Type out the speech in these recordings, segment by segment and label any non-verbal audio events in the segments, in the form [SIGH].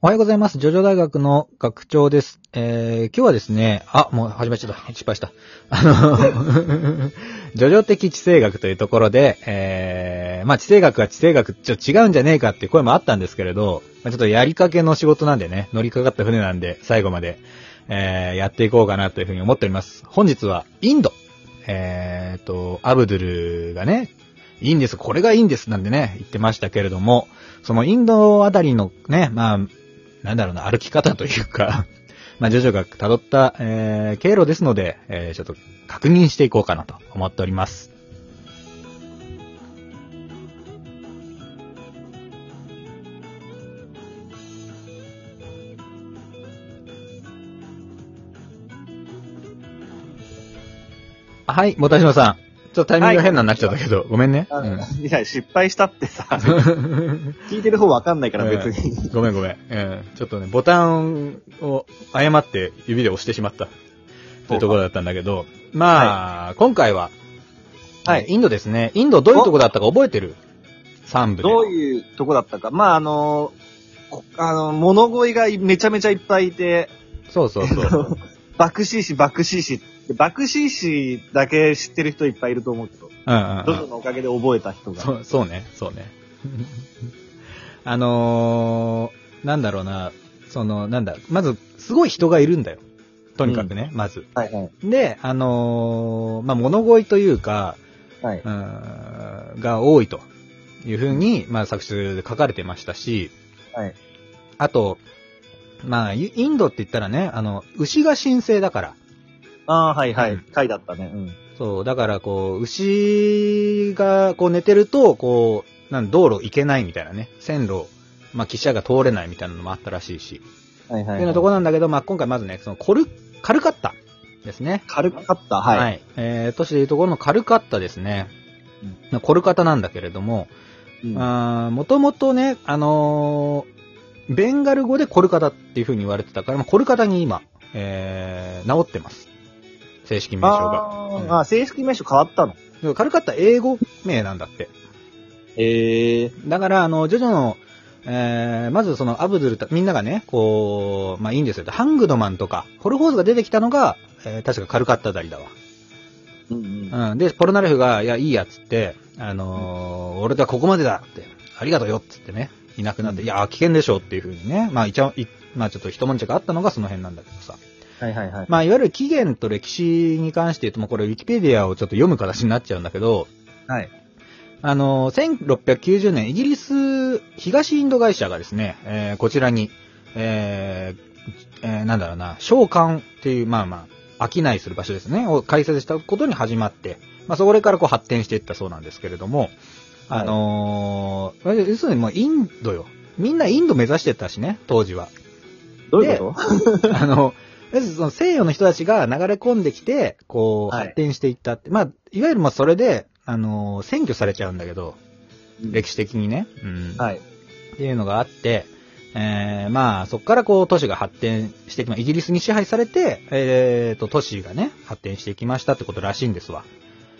おはようございます。ジョジョ大学の学長です。えー、今日はですね、あ、もう始まっちゃった。失敗した。あの、[LAUGHS] ジョジョ的地政学というところで、えー、まあ地政学は地政学ちょっと違うんじゃねえかっていう声もあったんですけれど、まあ、ちょっとやりかけの仕事なんでね、乗りかかった船なんで、最後まで、えー、やっていこうかなというふうに思っております。本日は、インド。えーと、アブドゥルがね、いいんです、これがいいんですなんでね、言ってましたけれども、そのインドあたりのね、まあ、なんだろうな、歩き方というか、[LAUGHS] まあ、ジョジョが辿った、えー、経路ですので、えー、ちょっと確認していこうかなと思っております。はい、もたしのさん。ちょっとタイミングが変なになっちゃったけど、ごめんね。あうんいや、失敗したってさ、[LAUGHS] 聞いてる方わかんないから別に。ごめんごめん。うん。ちょっとね、ボタンを誤って指で押してしまった。というところだったんだけど、まあ、今回は、はいインドですね。インドどういうとこだったか覚えてる ?3 部で。どういうとこだったか。まあ、あの、こあの、物乞いがめちゃめちゃいっぱいいて、そうそうそう。[LAUGHS] バクシーシ、バクシーシって。バクシーシだけ知ってる人いっぱいいると思うけど、うんうんどうん。のおかげで覚えた人が。そう、そうね、そうね。[LAUGHS] あのー、なんだろうな、その、なんだ、まず、すごい人がいるんだよ。とにかくね、まず。はいはい。で、あのー、まあ、物乞いというか、はい。うーんが多いというふうに、まあ、作中で書かれてましたし、はい。あと、まあ、イインドって言ったらね、あの、牛が神聖だから。ああ、はいはいうん。回だったね。うん。そう、だから、こう、牛が、こう、寝てると、こう、なん道路行けないみたいなね、線路、まあ、汽車が通れないみたいなのもあったらしいし、はいはい、っていうところなんだけど、まあ、今回まずね、その、コル、カルカッタですね。軽かった。はい。えー、都市でいうところのカルカッタですね。コルカタなんだけれども、うんもともとね、あのーベンガル語でコルカタっていう風に言われてたから、まあ、コルカタに今、えー、治ってます。正式名称が。あー、うんあー正式名称変わったのでもカルカッタ英語名なんだって。ええだから、あの、ジョジョの、えー、まずそのアブドゥルた、みんながね、こう、まあいいんですよ。ハングドマンとか、ホルホーズが出てきたのが、えー、確かカルカッタあたりだわ。うんうん。うん。で、ポルナレフが、いや、いいや、つって、あのー俺とはここまでだって、ありがとうよ、つってね、いなくなって、うんいや、危険でしょっていう風にね、まあ、一応、いまあ、ちょっと一悶着あったのがその辺なんだけどさ。はいはいはい。まあ、いわゆる起源と歴史に関して言うと、もうこれ、ウィキペディアをちょっと読む形になっちゃうんだけど、はい。あのー1690年、イギリス東インド会社がですね、えーこちらに、えーえーなんだろうな、召喚っていう、まあまあ、商いする場所ですね、を開設したことに始まって、まあ、それからこう発展していったそうなんですけれども、あのー要するにもうインドよ。みんなインド目指してたしね、当時は。どういうこと？[LAUGHS] あの、その西洋の人たちが流れ込んできて、こう、はい発展していったって。まあ、いわゆるまあそれで、あのー占拠されちゃうんだけど、歴史的にね。うん。はい。っていうのがあって、えー、まあ、そこからこう、都市が発展してきま、イギリスに支配されて、えーと、都市がね、発展していきましたってことらしいんですわ。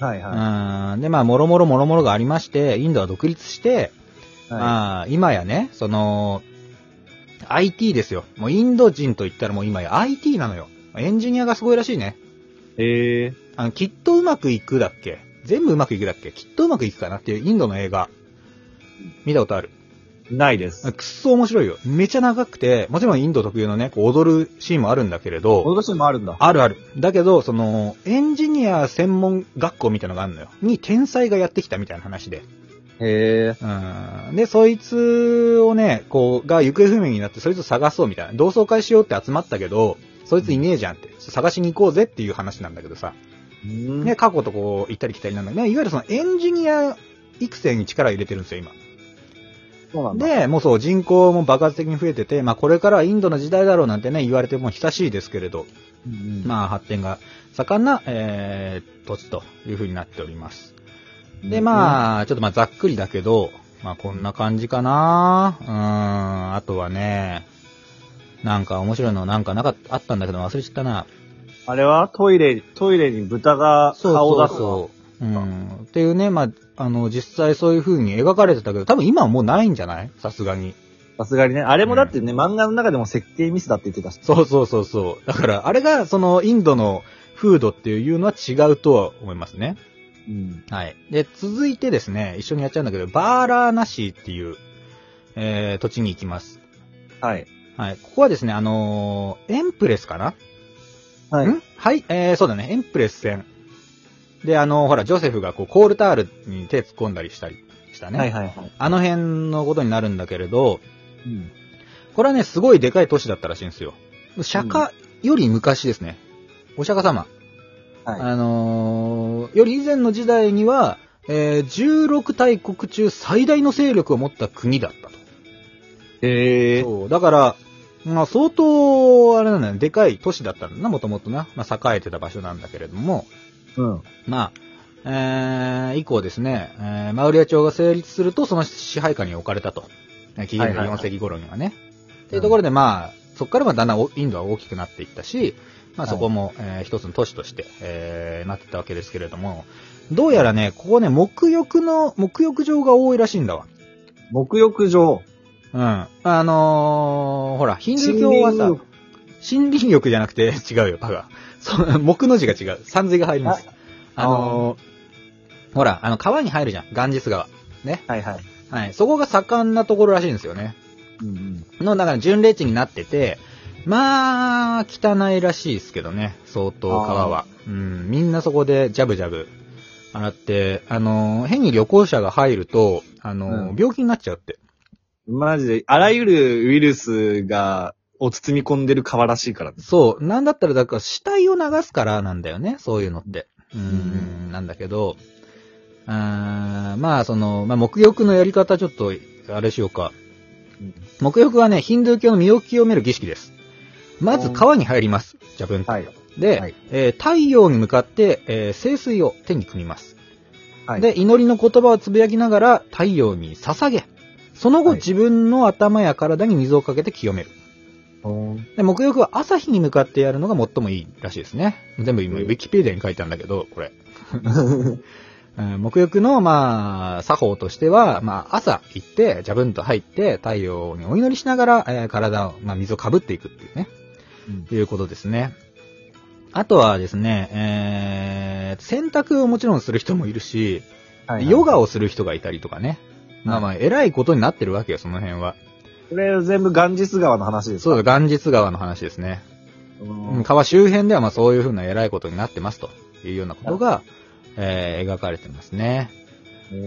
はいはうん。で、まあ、もろもろもろもろがありまして、インドは独立して、い。はまあ、今やね、その、IT ですよ。もうインド人と言ったらもう今や IT なのよ。エンジニアがすごいらしいね。い。ええあの、きっとうまくいくだっけ？全部うまくいくだっけ？きっとうまくいくかなっていうインドの映画。見たことある？ないです。くっそ面白いよ。めちゃ長くて、もちろんインド特有のね、こう踊るシーンもあるんだけれど、脅しもあるんだ。あるある。だけど、その、エンジニア専門学校みたいなのがあるのよ。に天才がやってきたみたいな話で。へえ。うん。で、そいつをね、こう、が行方不明になって、そいつを探そうみたいな。同窓会しようって集まったけど、そいついねえじゃんって。探しに行こうぜっていう話なんだけどさ。うんね、過去とこう、行ったり来たりなんだけどね、いわゆるそのエンジニア育成に力入れてるんですよ、今。そうなんだ。で、もうそう、人口も爆発的に増えてて、まあこれからはインドの時代だろうなんてね、言われても久しいですけれど、うんまあ発展が盛んな、えー、土地という風になっております。で、まあ、ちょっとまあざっくりだけど、まあこんな感じかなうーん、あとはね、なんか面白いのなんかなかっあったんだけど忘れちゃったな。あれは？トイレ、トイレに豚が顔を出すの。そう。うん。っていうね、まあ、あの、実際そういう風に描かれてたけど、多分今はもうないんじゃない？さすがに。さすがにね。あれもだってね、漫画の中でも設計ミスだって言ってたし。そうそうそうそう。だから、あれが、その、インドの風土っていうのは違うとは思いますね。うん。はい。で、続いてですね、一緒にやっちゃうんだけど、バーラーナシーっていう、えー、土地に行きます。はい。はい。ここはですね、あのーエンプレスかな？はい。ん？はい、えー、そうだね、エンプレス戦。で、あのーほら、ジョセフがこう、コールタールに手突っ込んだりしたりしたね。はいはいはい。あの辺のことになるんだけれど、うん。これはね、すごいでかい都市だったらしいんですよ。釈迦より昔ですね。お釈迦様。はい。あのーより以前の時代には、えー16大国中最大の勢力を持った国だったと。へえ。そう。だから、まあ相当、あれなんだよね、でかい都市だったんだな、もともとな。まあ栄えてた場所なんだけれども、うん。まあ、えー、以降ですね、えーマウリア朝が成立すると、その支配下に置かれたと。え紀元前4世紀頃にはね。っていうところで、まあ、そこからまあだんだんおインドは大きくなっていったし、まあそこも、えー一つの都市として、えーなってたわけですけれども、どうやらね、ここね、沐浴の、沐浴場が多いらしいんだわ。沐浴場。うん。あのーほら、ヒンドゥー教はさ、森森林浴じゃなくて [LAUGHS] 違うよ、バカ。そう、木の字が違う。山水が入ります。あのーほら、あの、川に入るじゃん。ガンジス川。ね。はいはい。はい。そこが盛んなところらしいんですよね。うんうん。の、だから巡礼地になってて、まあ、汚いらしいですけどね。相当川は。うん。みんなそこでジャブジャブ洗って、あのー変に旅行者が入ると、あのーうん病気になっちゃうって。マジで、あらゆるウイルスが、を包み込んでる川らしいからね。そう。なんだったら、だから死体を流すからなんだよね。そういうのって。うーん、なんだけど、あーまあ、その、まあ、沐浴のやり方ちょっと、あれしようか。沐浴はね、ヒンドゥー教の身を清める儀式です。まず川に入ります。ジャブンと。はい。で、はいえー太陽に向かって、えー聖水を手に組みます。はい。で、祈りの言葉をつぶやきながら太陽に捧げ、その後、はい自分の頭や体に水をかけて清める。で、沐浴は朝日に向かってやるのが最もいいらしいですね。全部今、うんウィキペディアに書いてあるんだけど、これ。[LAUGHS] うん沐浴の、まあ、作法としては、まあ、朝行って、ジャブンと入って、太陽にお祈りしながら、えー体を、まあ、水をかぶっていくっていうね。うんいうことですね。あとはですね、えー、洗濯をもちろんする人もいるし、はいはいヨガをする人がいたりとかね。まあまあ、偉いことになってるわけよ、その辺は。これ全部ガンジス川の話ですか？そうだ、ガンジス川の話ですね。うん川周辺ではまあそういうふうな偉いことになってますというようなことが、えー描かれてますね。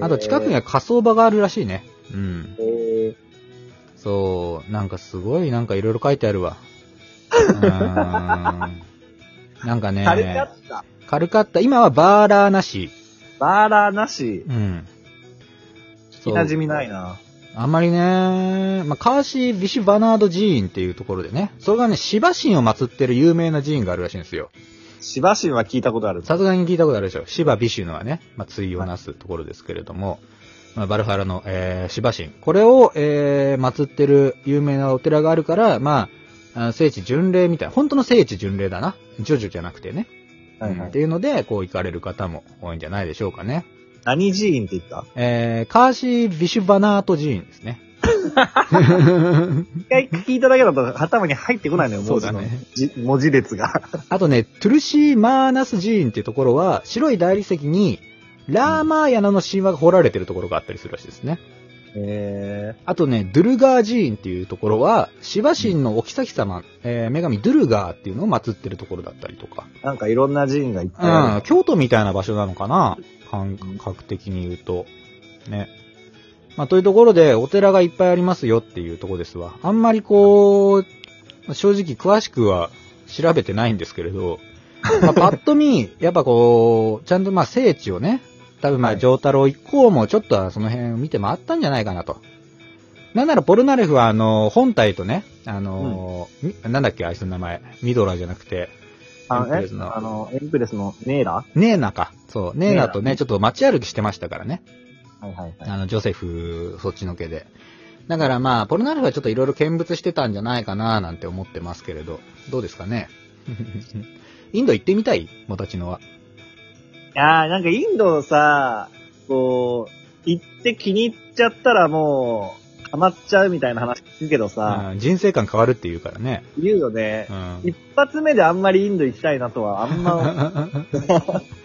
あと近くには火葬場があるらしいね。うん。えそう、なんかすごいなんかいろいろ書いてあるわ。うーんなんかねー、、カルカッタ。カルカッタ、今はバーラーなし。バーラーなし。うん。聞き馴染みないな。あんまりね、まあ、カーシー・ビシュ・バナード寺院っていうところでね、それがね、シバ神を祀ってる有名な寺院があるらしいんですよ。シバシンは聞いたことある。さすがに聞いたことあるでしょ。シバ・ビシュのはね、まあ、対をなすところですけれども、まあ、バルハラの、えー、シバ神。これを、えー、祀ってる有名なお寺があるから、まあ、あ聖地巡礼みたいな、本当の聖地巡礼だな。ジョジョじゃなくてね。はいはいうんっていうので、こう行かれる方も多いんじゃないでしょうかね。何寺院って言った？えー、カーシー・ビシュ・バナート寺院ですね。一回聞いただけだと頭に入ってこないのよ、文字のそうだねじ文字列が。あとね、トゥルシー・マーナス寺院っていうところは、白い大理石に、ラーマーヤナの神話が彫られてるところがあったりするらしいですね。えあとね、ドゥルガー寺院っていうところは、シバ神のお妃様、えー女神ドゥルガーっていうのを祀ってるところだったりとか。ー、なんかいろんな寺院がいっぱいあうん、京都みたいな場所なのかな？感覚的に言うと。ね。まあ、というところで、お寺がいっぱいありますよっていうところですわ。あんまりこう、正直詳しくは調べてないんですけれど、[LAUGHS] まあ、パッと見、やっぱこう、ちゃんとまあ聖地をね、多分まあ、はい上太郎以降もちょっとはその辺を見て回ったんじゃないかなと。なんならポルナレフはあの、本体とね、あの、みなんだっけ、あいつの名前。ミドラじゃなくて、あの、え？エンプレスのあの、エンプレスのネーラ？ネーナか。そう、ネーナとね、ちょっと街歩きしてましたからね。はいはいはい。あの、ジョセフ、そっちのけで。だからまあ、ポルナレフはちょっといろいろ見物してたんじゃないかななんて思ってますけれど、どうですかね？[LAUGHS] インド行ってみたい？モタチノは。いやー、なんかインドさ、こう、行って気に入っちゃったらもハマっちゃうみたいな話聞くけどさ、うん人生観変わるって言うからね。言うよねう。ん。一発目であんまりインド行きたいなとは、あんま、[LAUGHS]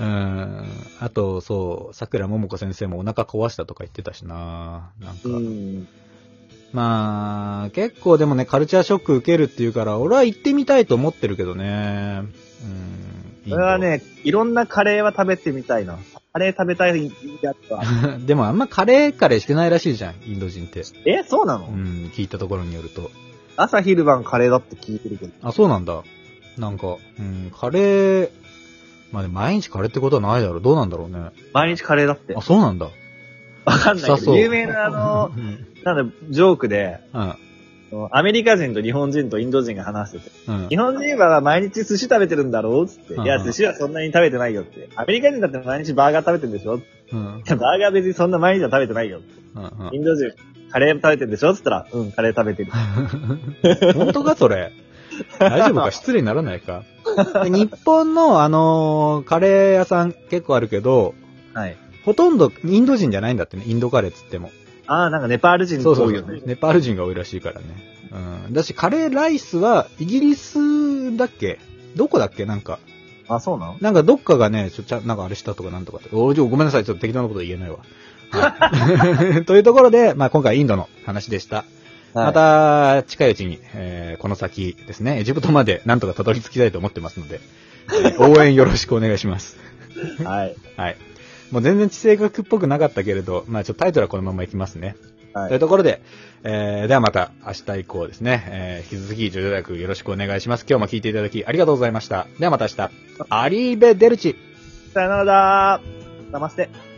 うん。あと、そう、桜ももこ先生もお腹壊したとか言ってたしななんか。うん。まあ、結構でもね、カルチャーショック受けるっていうから、俺は行ってみたいと思ってるけどね。うん。それはね、いろんなカレーは食べてみたいな。カレー食べたいやつは。[LAUGHS] でもあんまカレーカレーしてないらしいじゃん、インド人って。え、そうなの、うん、聞いたところによると。朝昼晩カレーだって聞いてるけど。あ、そうなんだ。なんか、うん、カレー、まあでも毎日カレーってことはないだろう。どうなんだろうね。毎日カレーだってあ、。そうなんだ。わかんないけど、有名なあの、うん。なんだ、ジョークで、うん。アメリカ人と日本人とインド人が話してて、うん日本人は毎日寿司食べてるんだろうつって、うんいや、寿司はそんなに食べてないよって。アメリカ人だって毎日バーガー食べてるんでしょ？いうん。や、バーガー別にそんな毎日は食べてないよ。うんインド人、カレー食べてるでしょつったら、うん、カレー食べてる。[LAUGHS] 本当かそれ？大丈夫か？失礼にならないか？で日本の、あのーカレー屋さん結構あるけど、はい。ほとんどインド人じゃないんだってね。インドカレーっつっても。ああ、なんかネパール人そうそうそう多いよね。。ネパール人が多いらしいからね。うん。だし、カレーライスは、イギリスだっけ？どこだっけ？なんか。あ、そうなの？なんかどっかがね、ちょ、ちゃ、なんかあれしたとかなんとかって。おごめんなさい。ちょっと適当なこと言えないわ。はい [LAUGHS] [LAUGHS] というところで、まあ今回インドの話でした。また、近いうちに、えーこの先ですね、エジプトまでなんとかたどり着きたいと思ってますので、えー応援よろしくお願いします。はい。はい。もう全然地政学っぽくなかったけれど、まあちょっとタイトルはこのままいきますね。はい。というところで、えー、ではまた明日以降ですね、えー、引き続き、ジョジョ大学よろしくお願いします。今日も聞いていただきありがとうございました。ではまた明日、アリーベデルチさよならだー。ナマステ。